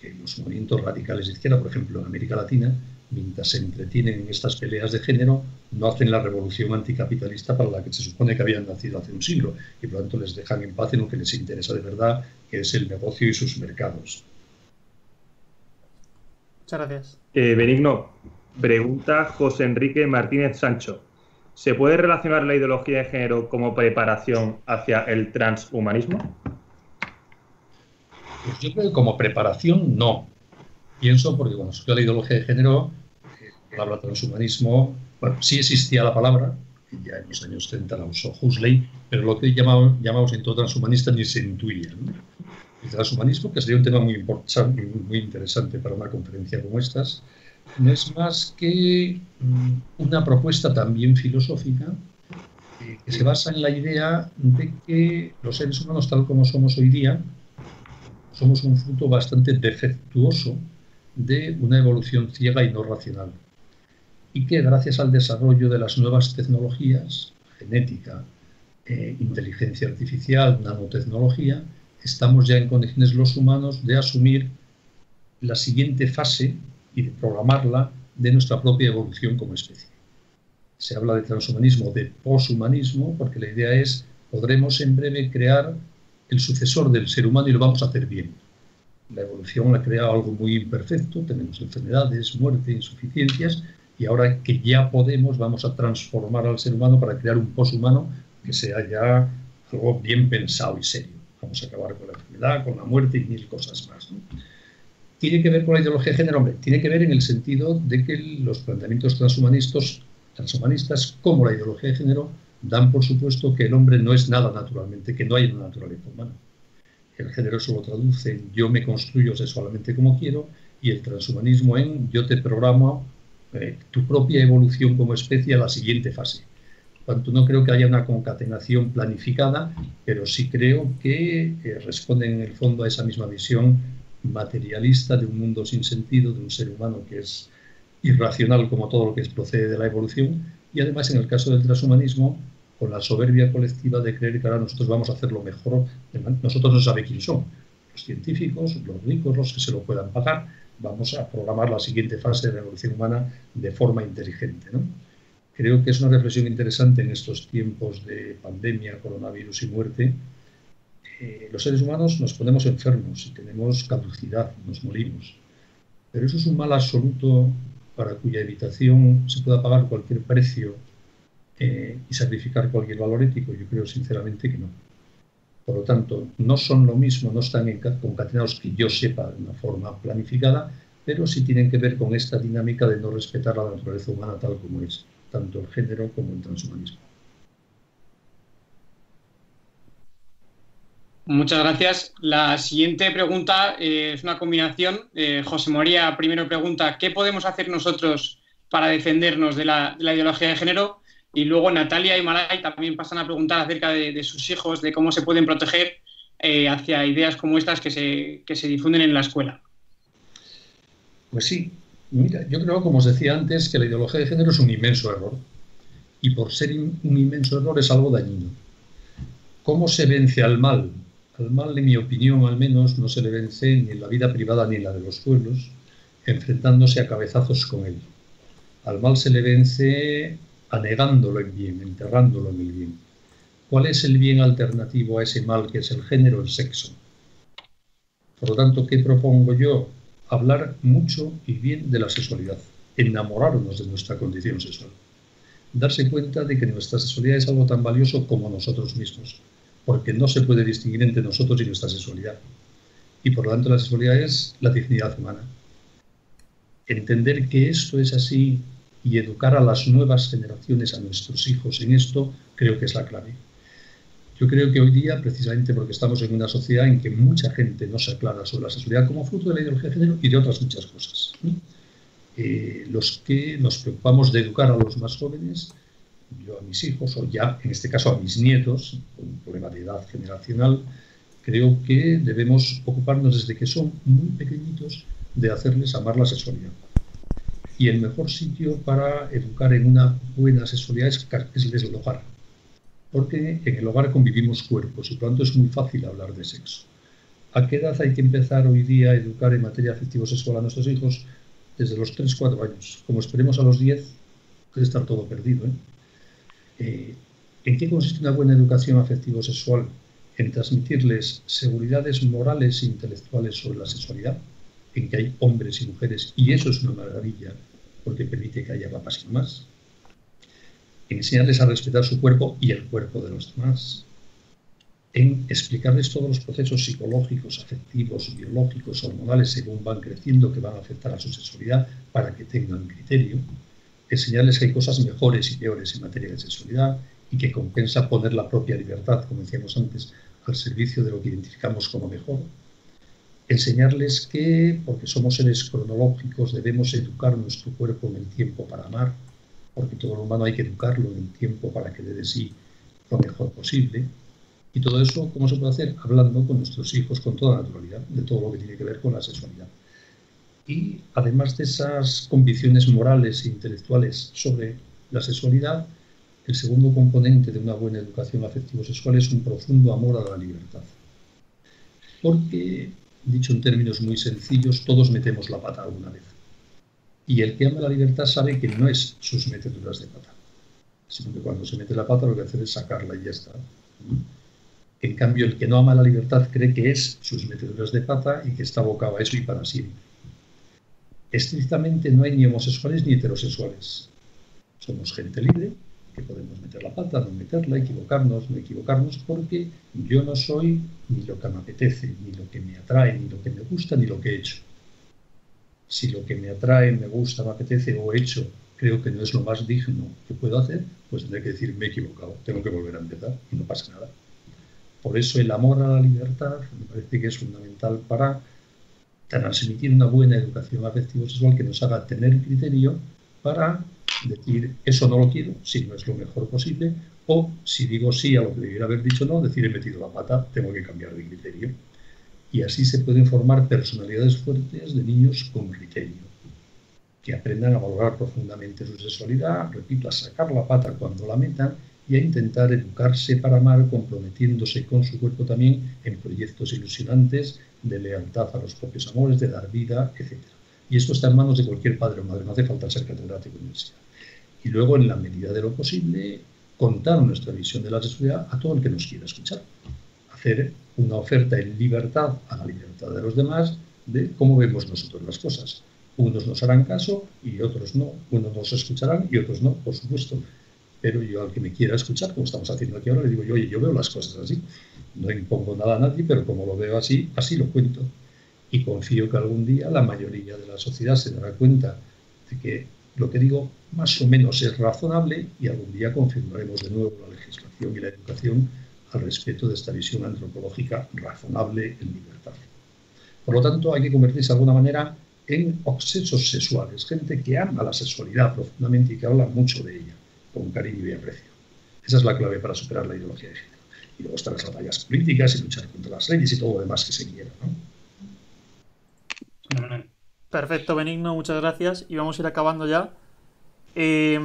Que los movimientos radicales de izquierda, por ejemplo, en América Latina, mientras se entretienen en estas peleas de género, no hacen la revolución anticapitalista para la que se supone que habían nacido hace un siglo y por lo tanto les dejan en paz en lo que les interesa de verdad, que es el negocio y sus mercados. Muchas gracias. Eh, Benigno, pregunta José Enrique Martínez Sancho. ¿Se puede relacionar la ideología de género como preparación hacia el transhumanismo? Pues yo creo que como preparación no. Pienso porque cuando surgió la ideología de género, eh, la palabra transhumanismo, bueno, sí existía la palabra, ya en los años 30 la usó Huxley, pero lo que llamamos, llamamos en todo transhumanista ni se intuía. El transhumanismo, que sería un tema muy, importante, muy interesante para una conferencia como estas, no es más que mm, una propuesta también filosófica eh, que se basa en la idea de que los seres humanos, tal como somos hoy día, somos un fruto bastante defectuoso de una evolución ciega y no racional. Y que gracias al desarrollo de las nuevas tecnologías, genética, eh, inteligencia artificial, nanotecnología, estamos ya en condiciones los humanos de asumir la siguiente fase y de programarla de nuestra propia evolución como especie. Se habla de transhumanismo, de poshumanismo, porque la idea es, podremos en breve crear el sucesor del ser humano y lo vamos a hacer bien. La evolución ha creado algo muy imperfecto, tenemos enfermedades, muerte, insuficiencias, y ahora que ya podemos, vamos a transformar al ser humano para crear un poshumano que sea ya algo bien pensado y serio. Vamos a acabar con la enfermedad, con la muerte y mil cosas más. ¿Tiene que ver con la ideología de género? Hombre, tiene que ver en el sentido de que los planteamientos transhumanistas, transhumanistas como la ideología de género dan por supuesto que el hombre no es nada naturalmente, que no hay una naturaleza humana. El género eso lo traduce en yo me construyo sexualmente como quiero y el transhumanismo en yo te programo eh, tu propia evolución como especie a la siguiente fase. Por tanto, no creo que haya una concatenación planificada, pero sí creo que eh, responden en el fondo a esa misma visión materialista de un mundo sin sentido, de un ser humano que es irracional como todo lo que procede de la evolución, y además en el caso del transhumanismo, con la soberbia colectiva de creer que ahora nosotros vamos a hacer lo mejor, nosotros no sabemos quién son, los científicos, los ricos, los que se lo puedan pagar, vamos a programar la siguiente fase de la evolución humana de forma inteligente. Creo que es una reflexión interesante en estos tiempos de pandemia, coronavirus y muerte. Eh, los seres humanos nos ponemos enfermos y tenemos caducidad, nos morimos. Pero eso es un mal absoluto para cuya evitación se pueda pagar cualquier precio eh, y sacrificar cualquier valor ético. Yo creo sinceramente que no. Por lo tanto, no son lo mismo, no están concatenados que yo sepa de una forma planificada, pero sí tienen que ver con esta dinámica de no respetar la naturaleza humana tal como es, tanto el género como el transhumanismo. Muchas gracias. La siguiente pregunta eh, es una combinación. Eh, José María primero pregunta, ¿qué podemos hacer nosotros para defendernos de la ideología de género? Y luego Natalia y Malay también pasan a preguntar acerca de, sus hijos, de cómo se pueden proteger eh, hacia ideas como estas que se, que se difunden en la escuela. Pues sí, mira, yo creo, como os decía antes, que la ideología de género es un inmenso error. Y por ser un inmenso error es algo dañino. ¿Cómo se vence al mal? Al mal, en mi opinión, al menos, no se le vence ni en la vida privada ni en la de los pueblos, enfrentándose a cabezazos con él. Al mal se le vence anegándolo en bien, enterrándolo en el bien. ¿Cuál es el bien alternativo a ese mal que es el género, el sexo? Por lo tanto, ¿qué propongo yo? Hablar mucho y bien de la sexualidad, enamorarnos de nuestra condición sexual, darse cuenta de que nuestra sexualidad es algo tan valioso como nosotros mismos, porque no se puede distinguir entre nosotros y nuestra sexualidad. Y por lo tanto la sexualidad es la dignidad humana. Entender que esto es así y educar a las nuevas generaciones, a nuestros hijos en esto, creo que es la clave. Yo creo que hoy día, precisamente porque estamos en una sociedad en que mucha gente no se aclara sobre la sexualidad como fruto de la ideología de género y de otras muchas cosas. Eh, los que nos preocupamos de educar a los más jóvenes, yo a mis hijos, o ya en este caso a mis nietos, un problema de edad generacional, creo que debemos ocuparnos desde que son muy pequeñitos de hacerles amar la sexualidad y el mejor sitio para educar en una buena sexualidad es, es el hogar. Porque en el hogar convivimos cuerpos y por lo tanto es muy fácil hablar de sexo. ¿A qué edad hay que empezar hoy día a educar en materia afectivo-sexual a nuestros hijos? Desde los 3-4 años. Como esperemos a los 10, puede estar todo perdido. ¿eh? Eh, en qué consiste una buena educación afectivo-sexual? En transmitirles seguridades morales e intelectuales sobre la sexualidad, en que hay hombres y mujeres, y eso es una maravilla, porque permite que haya papás y más. enseñarles a respetar su cuerpo y el cuerpo de los demás. En explicarles todos los procesos psicológicos, afectivos, biológicos, hormonales, según van creciendo, que van a afectar a su sexualidad, para que tengan criterio. Enseñarles que hay cosas mejores y peores en materia de sexualidad y que compensa poner la propia libertad, como decíamos antes, al servicio de lo que identificamos como mejor enseñarles que, porque somos seres cronológicos, debemos educar nuestro cuerpo en el tiempo para amar, porque todo lo humano hay que educarlo en el tiempo para que dé de sí lo mejor posible. Y todo eso, ¿cómo se puede hacer? Hablando con nuestros hijos con toda naturalidad, de todo lo que tiene que ver con la sexualidad. Y además de esas convicciones morales e intelectuales sobre la sexualidad, el segundo componente de una buena educación afectivo-sexual es un profundo amor a la libertad Porque, dicho en términos muy sencillos, todos metemos la pata alguna vez. Y el que ama la libertad sabe que no es sus meteduras de pata, sino que cuando se mete la pata lo que hace es sacarla y ya está. En cambio, el que no ama la libertad cree que es sus meteduras de pata y que está abocado a eso y para siempre. Estrictamente no hay ni homosexuales ni heterosexuales. Somos gente libre, que podemos meter la pata, no meterla, equivocarnos, no equivocarnos, porque yo no soy ni lo que me apetece, ni lo que me atrae, ni lo que me gusta, ni lo que he hecho si lo que me atrae, me gusta, me apetece o he hecho, creo que no es lo más digno que puedo hacer, pues tendré que decir, me he equivocado, tengo que volver a empezar y no pasa nada. Por eso el amor a la libertad me parece que es fundamental para transmitir una buena educación afectivo-sexual que nos haga tener criterio para decir, eso no lo quiero, si no es lo mejor posible, o si digo sí a lo que debiera haber dicho no, decir he metido la pata, tengo que cambiar de criterio y así se pueden formar personalidades fuertes de niños con criterio, que aprendan a valorar profundamente su sexualidad, repito, a sacar la pata cuando la metan y a intentar educarse para amar, comprometiéndose con su cuerpo también en proyectos ilusionantes de lealtad a los propios amores, de dar vida, etc. Y esto está en manos de cualquier padre o madre, no hace falta ser catedrático de universidad. Y luego, en la medida de lo posible, contar nuestra visión de la sexualidad a todo el que nos quiera escuchar. Hacer una oferta en libertad a la libertad de los demás de cómo vemos nosotros las cosas. Unos nos harán caso y otros no. Unos nos escucharán y otros no, por supuesto. Pero yo al que me quiera escuchar, como estamos haciendo aquí ahora, le digo yo, oye, yo veo las cosas así. No impongo nada a nadie, pero como lo veo así, así lo cuento. Y confío que algún día la mayoría de la sociedad se dará cuenta de que lo que digo más o menos es razonable y algún día confirmaremos de nuevo la legislación y la educación al respeto de esta visión antropológica razonable en libertad. Por lo tanto, hay que convertirse de alguna manera en obsesos sexuales, gente que ama la sexualidad profundamente y que habla mucho de ella, con cariño y aprecio. Esa es la clave para superar la ideología de género. Y luego están las batallas políticas y luchar contra las leyes y todo lo demás que se quiera. Perfecto, Benigno, muchas gracias. Y vamos a ir acabando ya. Eh,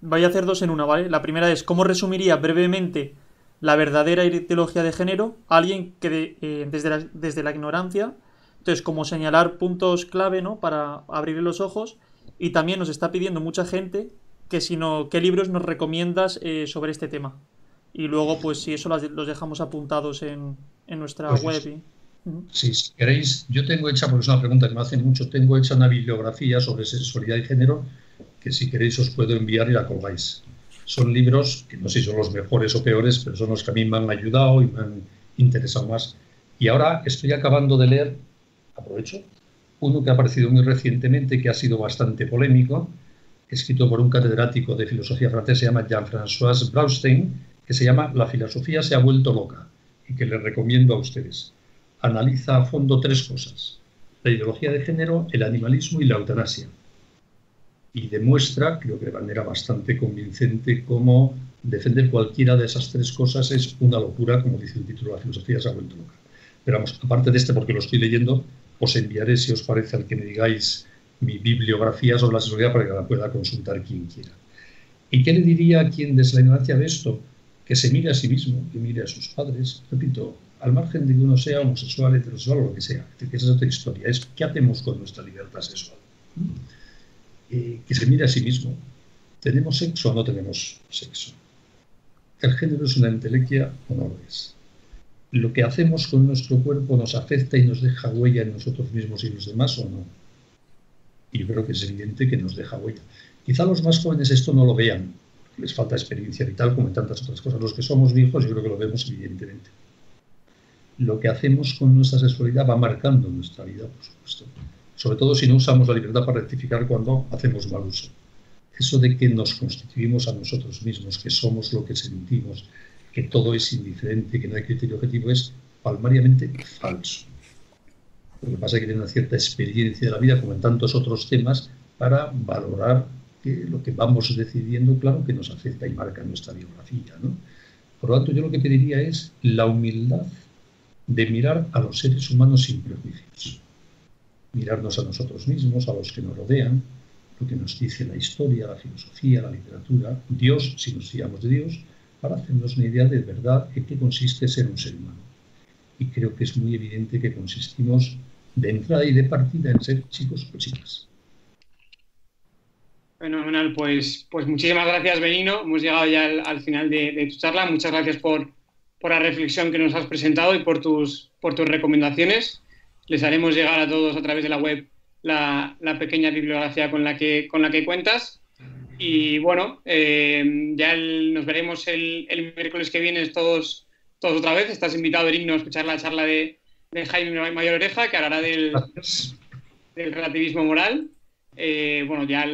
voy a hacer dos en una, ¿vale? La primera es, ¿cómo resumiría brevemente la verdadera ideología de género, alguien que eh, desde, la, desde la ignorancia, entonces como señalar puntos clave ¿no? para abrir los ojos y también nos está pidiendo mucha gente que si no, qué libros nos recomiendas eh, sobre este tema. Y luego, pues si eso los dejamos apuntados en, en nuestra pues web. Sí, si queréis, yo tengo hecha, porque es una pregunta que me hacen mucho, tengo hecha una bibliografía sobre sexualidad y género que si queréis os puedo enviar y la colgáis son libros que no sé si son los mejores o peores, pero son los que a mí me han ayudado y me han interesado más. Y ahora estoy acabando de leer, aprovecho, uno que ha aparecido muy recientemente, que ha sido bastante polémico, escrito por un catedrático de filosofía francés, se llama Jean-François Braustein, que se llama La filosofía se ha vuelto loca, y que le recomiendo a ustedes. Analiza a fondo tres cosas, la ideología de género, el animalismo y la eutanasia y demuestra, creo que de manera bastante convincente, cómo defender cualquiera de esas tres cosas es una locura, como dice el título la filosofía, se ha vuelto loca. Pero vamos, aparte de este, porque lo estoy leyendo, os enviaré, si os parece, al que me digáis mi bibliografía sobre la sexualidad para que la pueda consultar quien quiera. ¿Y qué le diría a quien desde la ignorancia ve esto? Que se mire a sí mismo, que mire a sus padres. Repito, al margen de que uno sea homosexual, heterosexual o lo que sea, que esa es otra historia, es qué hacemos con nuestra libertad sexual. Eh, que se mire a sí mismo. ¿Tenemos sexo o no tenemos sexo? ¿El género es una entelequia o no lo es? ¿Lo que hacemos con nuestro cuerpo nos afecta y nos deja huella en nosotros mismos y los demás o no? Y yo creo que es evidente que nos deja huella. Quizá los más jóvenes esto no lo vean, les falta experiencia vital como en tantas otras cosas. Los que somos viejos yo creo que lo vemos evidentemente. Lo que hacemos con nuestra sexualidad va marcando nuestra vida, por supuesto sobre todo si no usamos la libertad para rectificar cuando hacemos mal uso. Eso de que nos constituimos a nosotros mismos, que somos lo que sentimos, que todo es indiferente, que no hay criterio objetivo, es palmariamente falso. Lo que pasa es que tiene una cierta experiencia de la vida, como en tantos otros temas, para valorar que lo que vamos decidiendo, claro, que nos afecta y marca nuestra biografía. Por lo tanto, yo lo que pediría es la humildad de mirar a los seres humanos sin prejuicios mirarnos a nosotros mismos, a los que nos rodean, lo que nos dice la historia, la filosofía, la literatura, Dios, si nos fiamos de Dios, para hacernos una idea de verdad en qué consiste ser un ser humano. y creo que es muy evidente que consistimos de entrada y de partida en ser chicos o chicas. Fenomenal, pues, pues muchísimas gracias, Benino. Hemos llegado ya al, final de, tu charla. Muchas gracias por, por, la reflexión que nos has presentado y por tus, por tus recomendaciones. Les haremos llegar a todos a través de la web la, la pequeña bibliografía con la que, con la que cuentas. Y bueno, eh, ya nos veremos el, el, miércoles que viene todos, todos otra vez. Estás invitado, Benigno, a escuchar la charla de, de Jaime Mayor Oreja, que hablará del, del relativismo moral. Eh, bueno, ya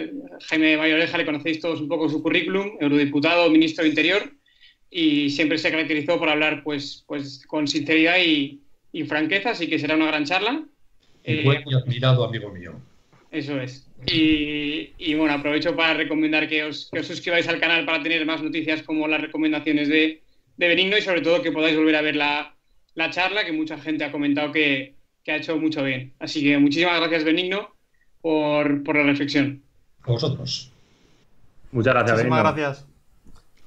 Jaime Mayoreja le conocéis todos un poco su currículum, eurodiputado, ministro de Interior, y siempre se caracterizó por hablar pues, pues con sinceridad y, franqueza, así que será una gran charla. Y buen y admirado amigo mío. Eso es. Y, bueno, aprovecho para recomendar que os, que os, suscribáis al canal para tener más noticias como las recomendaciones de, de Benigno y sobre todo que podáis volver a ver la, la charla, que mucha gente ha comentado que, que ha hecho mucho bien. Así que muchísimas gracias, Benigno por, por la reflexión. A vosotros. Muchas gracias. Muchísimas gracias.